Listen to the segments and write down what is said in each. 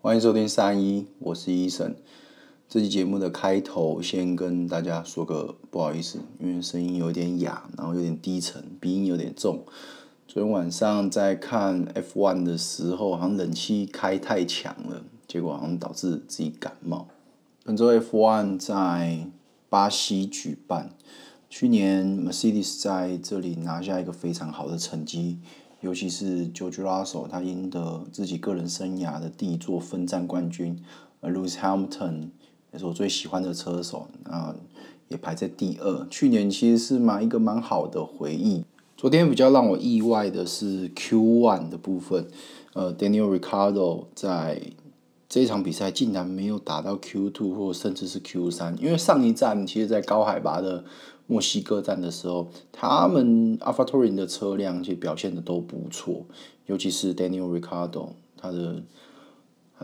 欢迎收听三一，我是医生。这期节目的开头，先跟大家说个不好意思，因为声音有点哑，然后有点低沉，鼻音有点重。昨天晚上在看 F1 的时候，好像冷气开太强了，结果好像导致自己感冒。本周 F1 在巴西举办，去年 Mercedes 在这里拿下一个非常好的成绩。尤其是 George Russell，他赢得自己个人生涯的第一座分站冠军。而 Lewis Hamilton 也是我最喜欢的车手，啊，也排在第二。去年其实是蛮一个蛮好的回忆。昨天比较让我意外的是 Q1 的部分，呃，Daniel r i c a r d o 在这场比赛竟然没有打到 Q2 或甚至是 Q3，因为上一站其实，在高海拔的。墨西哥站的时候，他们 AlphaTauri 的车辆其实表现的都不错，尤其是 Daniel Ricardo，他的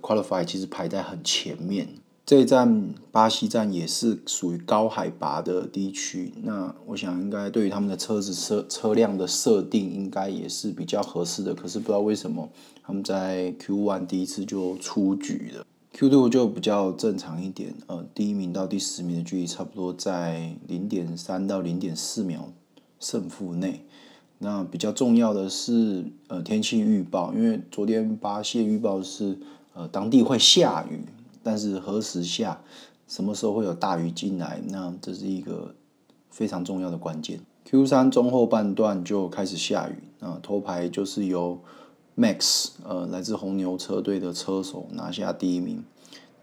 Qualify 其实排在很前面。这一站巴西站也是属于高海拔的地区，那我想应该对于他们的车子车车辆的设定应该也是比较合适的。可是不知道为什么他们在 Q1 第一次就出局了。Q2 就比较正常一点，呃，第一名到第十名的距离差不多在零点三到零点四秒胜负内。那比较重要的是，呃，天气预报，因为昨天巴西预报是，呃，当地会下雨，但是何时下，什么时候会有大雨进来，那这是一个非常重要的关键。Q3 中后半段就开始下雨，那头牌就是由 Max，呃，来自红牛车队的车手拿下第一名，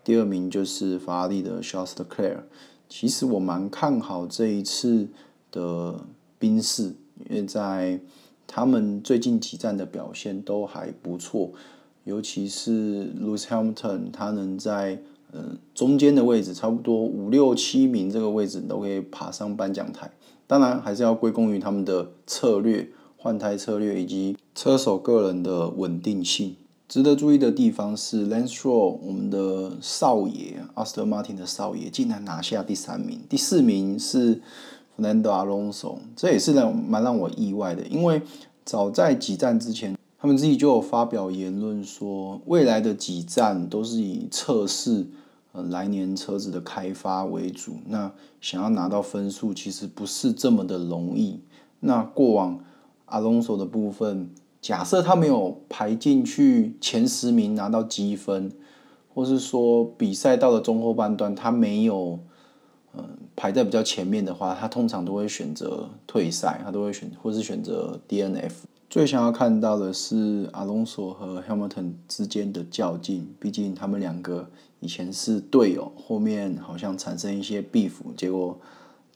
第二名就是法拉利的 Charles Leclerc。其实我蛮看好这一次的宾士，因为在他们最近几站的表现都还不错，尤其是 Lewis Hamilton，他能在呃中间的位置，差不多五六七名这个位置都可以爬上颁奖台。当然还是要归功于他们的策略。换胎策略以及车手个人的稳定性，值得注意的地方是，Lance Stroll 我们的少爷，Aston Martin 的少爷，竟然拿下第三名，第四名是 Fernando Alonso，这也是让蛮让我意外的，因为早在几站之前，他们自己就有发表言论说，未来的几站都是以测试呃来年车子的开发为主，那想要拿到分数其实不是这么的容易，那过往。阿隆索的部分，假设他没有排进去前十名拿到积分，或是说比赛到了中后半段他没有，嗯，排在比较前面的话，他通常都会选择退赛，他都会选或是选择 DNF。最想要看到的是阿隆索和 Hamilton 之间的较劲，毕竟他们两个以前是队友，后面好像产生一些 beef，结果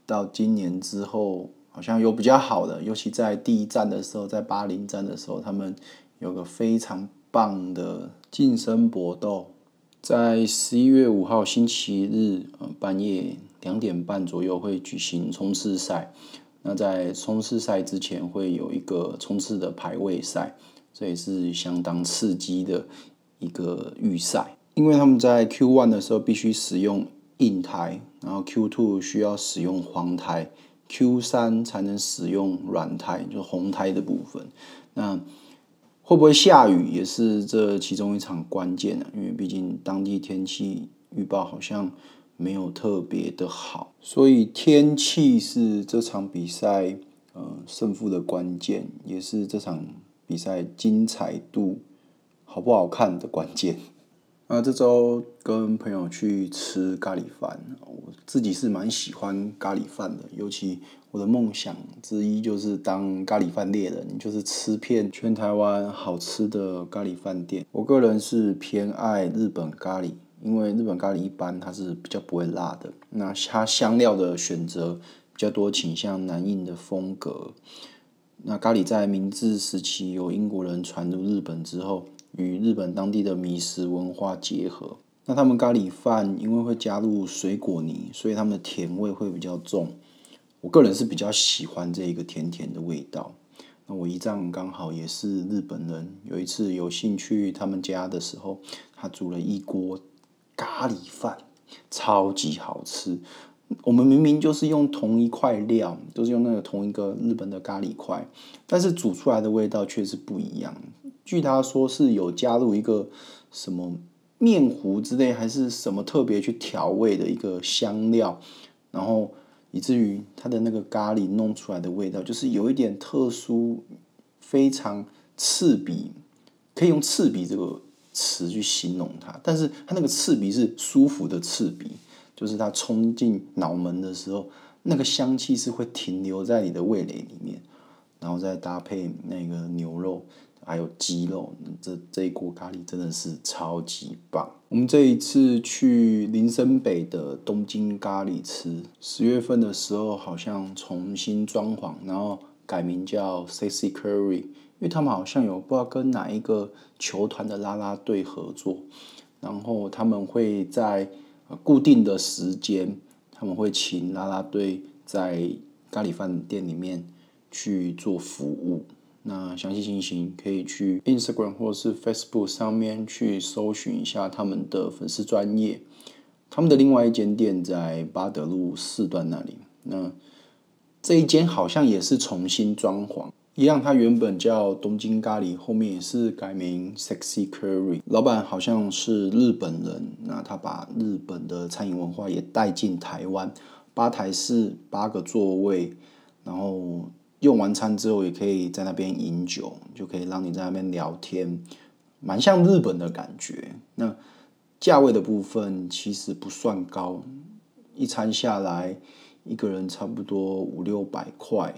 到今年之后。好像有比较好的，尤其在第一站的时候，在巴林站的时候，他们有个非常棒的近身搏斗。在十一月五号星期日，呃，半夜两点半左右会举行冲刺赛。那在冲刺赛之前会有一个冲刺的排位赛，这也是相当刺激的一个预赛。因为他们在 Q One 的时候必须使用硬胎，然后 Q Two 需要使用黄胎。Q 三才能使用软胎，就是红胎的部分。那会不会下雨也是这其中一场关键啊，因为毕竟当地天气预报好像没有特别的好，所以天气是这场比赛呃胜负的关键，也是这场比赛精彩度好不好看的关键。那这周跟朋友去吃咖喱饭，我自己是蛮喜欢咖喱饭的，尤其我的梦想之一就是当咖喱饭猎人，就是吃遍全台湾好吃的咖喱饭店。我个人是偏爱日本咖喱，因为日本咖喱一般它是比较不会辣的，那它香料的选择比较多，倾向南印的风格。那咖喱在明治时期由英国人传入日本之后。与日本当地的米食文化结合，那他们咖喱饭因为会加入水果泥，所以他们的甜味会比较重。我个人是比较喜欢这一个甜甜的味道。那我姨丈刚好也是日本人，有一次有幸去他们家的时候，他煮了一锅咖喱饭，超级好吃。我们明明就是用同一块料，都是用那个同一个日本的咖喱块，但是煮出来的味道却是不一样。据他说是有加入一个什么面糊之类，还是什么特别去调味的一个香料，然后以至于它的那个咖喱弄出来的味道，就是有一点特殊，非常刺鼻，可以用刺鼻这个词去形容它。但是它那个刺鼻是舒服的刺鼻，就是它冲进脑门的时候，那个香气是会停留在你的味蕾里面，然后再搭配那个牛肉。还有鸡肉，这这一锅咖喱真的是超级棒。我们这一次去林森北的东京咖喱吃，十月份的时候好像重新装潢，然后改名叫 Sexy Curry，因为他们好像有不知道跟哪一个球团的啦啦队合作，然后他们会在固定的时间，他们会请啦啦队在咖喱饭店里面去做服务。那详细情形可以去 Instagram 或是 Facebook 上面去搜寻一下他们的粉丝专页。他们的另外一间店在八德路四段那里。那这一间好像也是重新装潢，一样，它原本叫东京咖喱，后面也是改名 Sexy Curry。老板好像是日本人，那他把日本的餐饮文化也带进台湾。吧台是八个座位，然后。用完餐之后，也可以在那边饮酒，就可以让你在那边聊天，蛮像日本的感觉。那价位的部分其实不算高，一餐下来一个人差不多五六百块，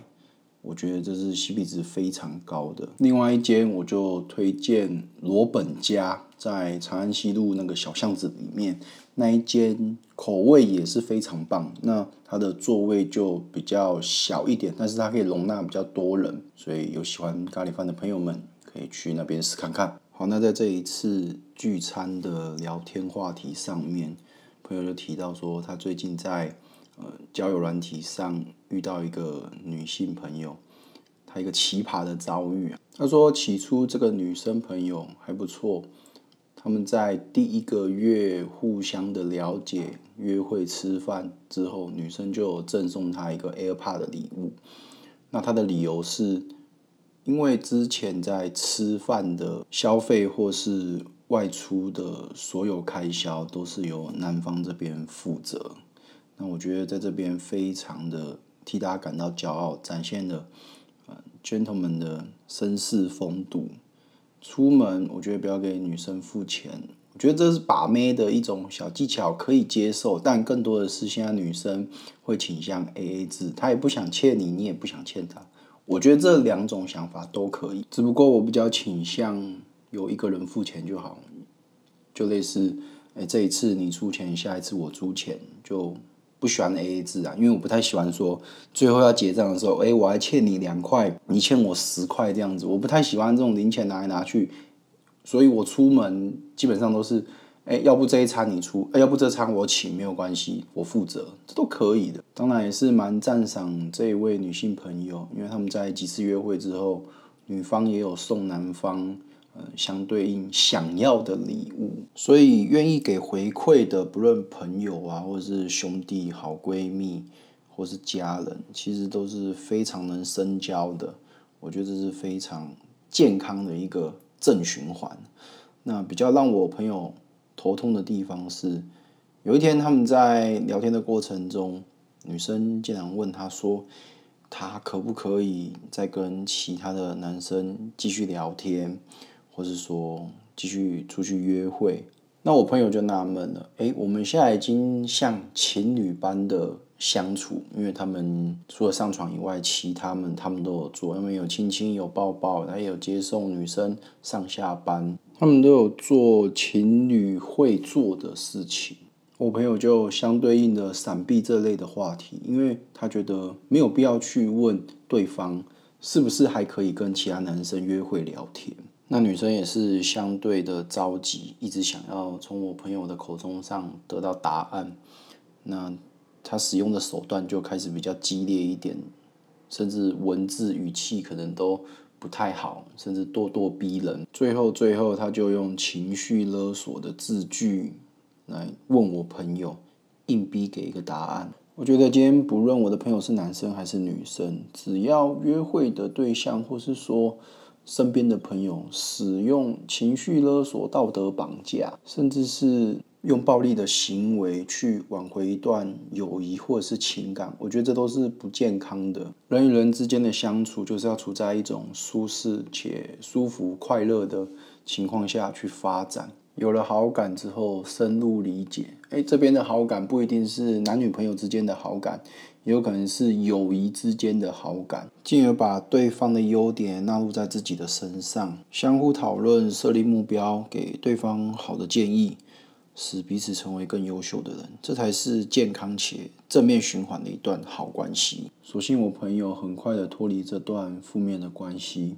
我觉得这是 CP 值非常高的。另外一间我就推荐罗本家，在长安西路那个小巷子里面。那一间口味也是非常棒，那它的座位就比较小一点，但是它可以容纳比较多人，所以有喜欢咖喱饭的朋友们可以去那边试看看。好，那在这一次聚餐的聊天话题上面，朋友就提到说，他最近在呃交友软体上遇到一个女性朋友，她一个奇葩的遭遇啊。他说起初这个女生朋友还不错。他们在第一个月互相的了解、约会、吃饭之后，女生就赠送他一个 AirPod 的礼物。那他的理由是，因为之前在吃饭的消费或是外出的所有开销都是由男方这边负责。那我觉得在这边非常的替大家感到骄傲，展现了 gentleman 的绅士风度。出门，我觉得不要给女生付钱，我觉得这是把妹的一种小技巧，可以接受。但更多的是现在女生会倾向 AA 制，她也不想欠你，你也不想欠她。我觉得这两种想法都可以，只不过我比较倾向有一个人付钱就好，就类似，哎，这一次你出钱，下一次我出钱就。不喜欢 AA 制啊，因为我不太喜欢说最后要结账的时候，哎，我还欠你两块，你欠我十块这样子，我不太喜欢这种零钱拿来拿去，所以我出门基本上都是，哎，要不这一餐你出，哎，要不这餐我请，没有关系，我负责，这都可以的。当然也是蛮赞赏这一位女性朋友，因为他们在几次约会之后，女方也有送男方。相对应想要的礼物，所以愿意给回馈的，不论朋友啊，或者是兄弟、好闺蜜，或是家人，其实都是非常能深交的。我觉得这是非常健康的一个正循环。那比较让我朋友头痛的地方是，有一天他们在聊天的过程中，女生竟然问他说，他可不可以再跟其他的男生继续聊天？或是说继续出去约会，那我朋友就纳闷了，诶，我们现在已经像情侣般的相处，因为他们除了上床以外，其他们他们都有做，因为有亲亲有抱抱，他也有接送女生上下班，他们都有做情侣会做的事情。我朋友就相对应的闪避这类的话题，因为他觉得没有必要去问对方是不是还可以跟其他男生约会聊天。那女生也是相对的着急，一直想要从我朋友的口中上得到答案。那她使用的手段就开始比较激烈一点，甚至文字语气可能都不太好，甚至咄咄逼人。最后，最后她就用情绪勒索的字句来问我朋友，硬逼给一个答案。我觉得今天不论我的朋友是男生还是女生，只要约会的对象或是说。身边的朋友使用情绪勒索、道德绑架，甚至是用暴力的行为去挽回一段友谊或者是情感，我觉得这都是不健康的。人与人之间的相处，就是要处在一种舒适且舒服、快乐的情况下去发展。有了好感之后，深入理解。诶，这边的好感不一定是男女朋友之间的好感，有可能是友谊之间的好感，进而把对方的优点纳入在自己的身上，相互讨论，设立目标，给对方好的建议，使彼此成为更优秀的人，这才是健康且正面循环的一段好关系。所幸我朋友很快的脱离这段负面的关系。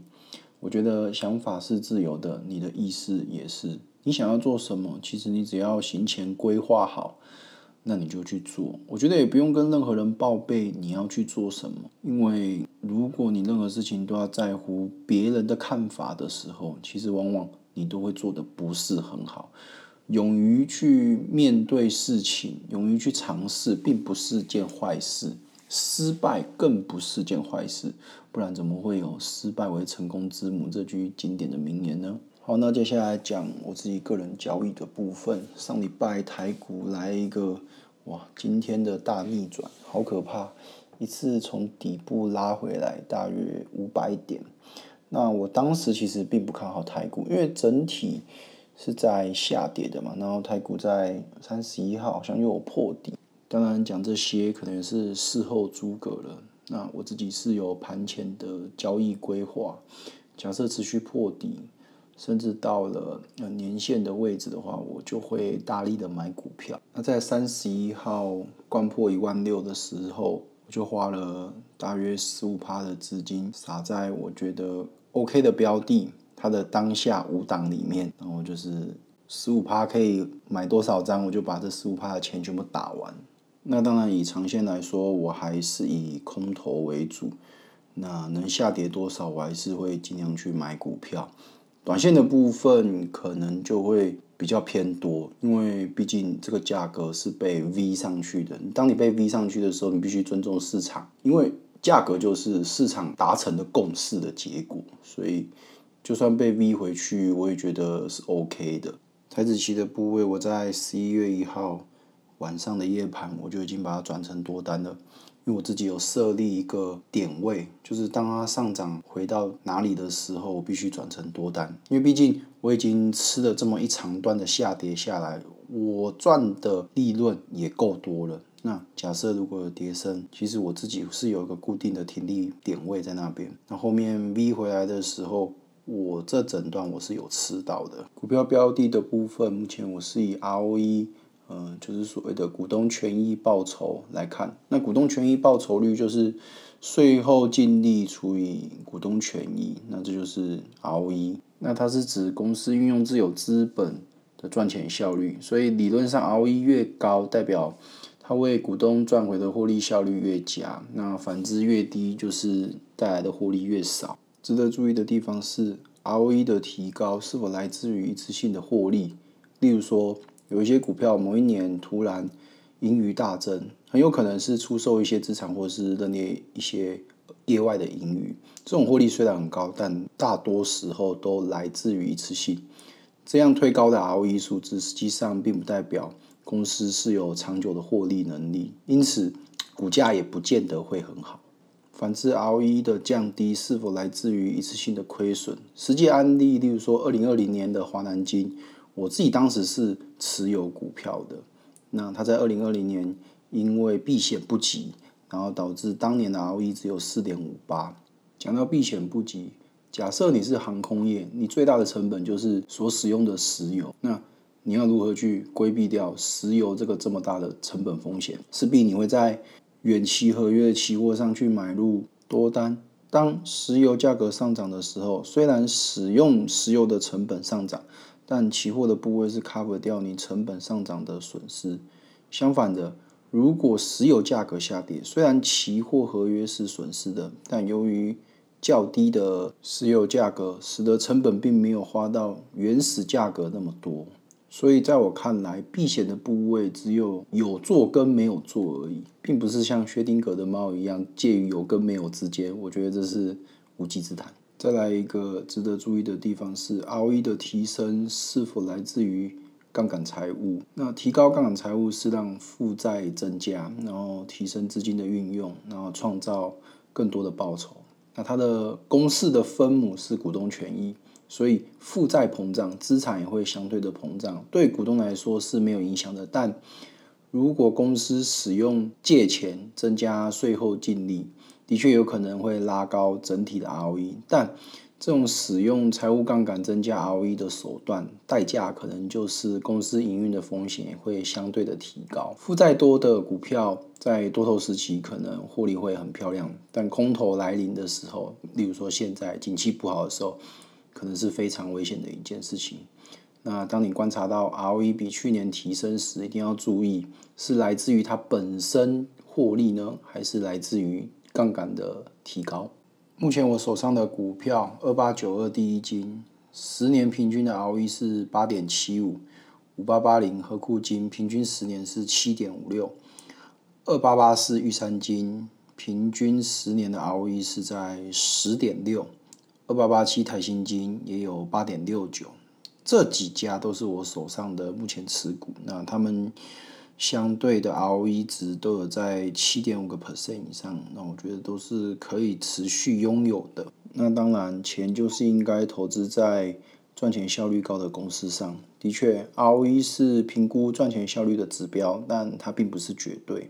我觉得想法是自由的，你的意识也是。你想要做什么？其实你只要行前规划好，那你就去做。我觉得也不用跟任何人报备你要去做什么，因为如果你任何事情都要在乎别人的看法的时候，其实往往你都会做的不是很好。勇于去面对事情，勇于去尝试，并不是件坏事。失败更不是件坏事，不然怎么会有“失败为成功之母”这句经典的名言呢？好，那接下来讲我自己个人交易的部分。上礼拜台股来一个哇，今天的大逆转，好可怕！一次从底部拉回来大约五百点。那我当时其实并不看好台股，因为整体是在下跌的嘛。然后台股在三十一号好像又有破底。当然讲这些可能是事后诸葛了。那我自己是有盘前的交易规划，假设持续破底。甚至到了年限的位置的话，我就会大力的买股票。那在三十一号掼破一万六的时候，我就花了大约十五趴的资金撒在我觉得 OK 的标的，它的当下五档里面，然后就是十五趴可以买多少张，我就把这十五趴的钱全部打完。那当然以长线来说，我还是以空头为主。那能下跌多少，我还是会尽量去买股票。短线的部分可能就会比较偏多，因为毕竟这个价格是被 V 上去的。当你被 V 上去的时候，你必须尊重市场，因为价格就是市场达成的共识的结果。所以，就算被 V 回去，我也觉得是 OK 的。台子期的部位，我在十一月一号晚上的夜盘，我就已经把它转成多单了。因为我自己有设立一个点位，就是当它上涨回到哪里的时候，我必须转成多单。因为毕竟我已经吃了这么一长段的下跌下来，我赚的利润也够多了。那假设如果有跌升，其实我自己是有一个固定的停利点位在那边。那后面 V 回来的时候，我这整段我是有吃到的。股票标的的部分，目前我是以 ROE。嗯，就是所谓的股东权益报酬来看，那股东权益报酬率就是税后净利除以股东权益，那这就是 ROE。那它是指公司运用自有资本的赚钱效率，所以理论上 ROE 越高，代表它为股东赚回的获利效率越佳。那反之越低，就是带来的获利越少。值得注意的地方是，ROE 的提高是否来自于一次性的获利，例如说。有一些股票某一年突然盈余大增，很有可能是出售一些资产，或是认列一些业外的盈余。这种获利虽然很高，但大多时候都来自于一次性。这样推高的 ROE 数字，实际上并不代表公司是有长久的获利能力，因此股价也不见得会很好。反之，ROE 的降低是否来自于一次性的亏损？实际案例，例如说二零二零年的华南金。我自己当时是持有股票的，那他在二零二零年因为避险不及，然后导致当年的 ROE 只有四点五八。讲到避险不及，假设你是航空业，你最大的成本就是所使用的石油，那你要如何去规避掉石油这个这么大的成本风险？势必你会在远期合约的期货上去买入多单。当石油价格上涨的时候，虽然使用石油的成本上涨。但期货的部位是 cover 掉你成本上涨的损失。相反的，如果石油价格下跌，虽然期货合约是损失的，但由于较低的石油价格，使得成本并没有花到原始价格那么多。所以在我看来，避险的部位只有有做跟没有做而已，并不是像薛丁格的猫一样介于有跟没有之间。我觉得这是无稽之谈。再来一个值得注意的地方是，ROE 的提升是否来自于杠杆财务？那提高杠杆财务是让负债增加，然后提升资金的运用，然后创造更多的报酬。那它的公式的分母是股东权益，所以负债膨胀，资产也会相对的膨胀，对股东来说是没有影响的。但如果公司使用借钱增加税后净利，的确有可能会拉高整体的 ROE。但这种使用财务杠杆增加 ROE 的手段，代价可能就是公司营运的风险会相对的提高。负债多的股票在多头时期可能获利会很漂亮，但空头来临的时候，例如说现在景气不好的时候，可能是非常危险的一件事情。那当你观察到 ROE 比去年提升时，一定要注意是来自于它本身获利呢，还是来自于杠杆的提高？目前我手上的股票二八九二第一金，十年平均的 ROE 是八点七五；五八八零和库金平均十年是七点五六；二八八四玉山金平均十年的 ROE 是在十点六；二八八七台新金也有八点六九。这几家都是我手上的目前持股，那他们相对的 ROE 值都有在七点五个 percent 以上，那我觉得都是可以持续拥有的。那当然，钱就是应该投资在赚钱效率高的公司上。的确，ROE 是评估赚钱效率的指标，但它并不是绝对，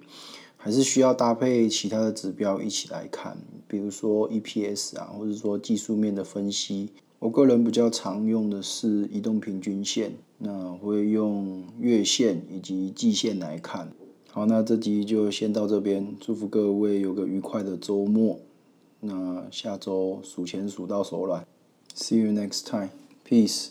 还是需要搭配其他的指标一起来看，比如说 EPS 啊，或者说技术面的分析。我个人比较常用的是移动平均线，那会用月线以及季线来看。好，那这集就先到这边，祝福各位有个愉快的周末。那下周数钱数到手软，See you next time，peace。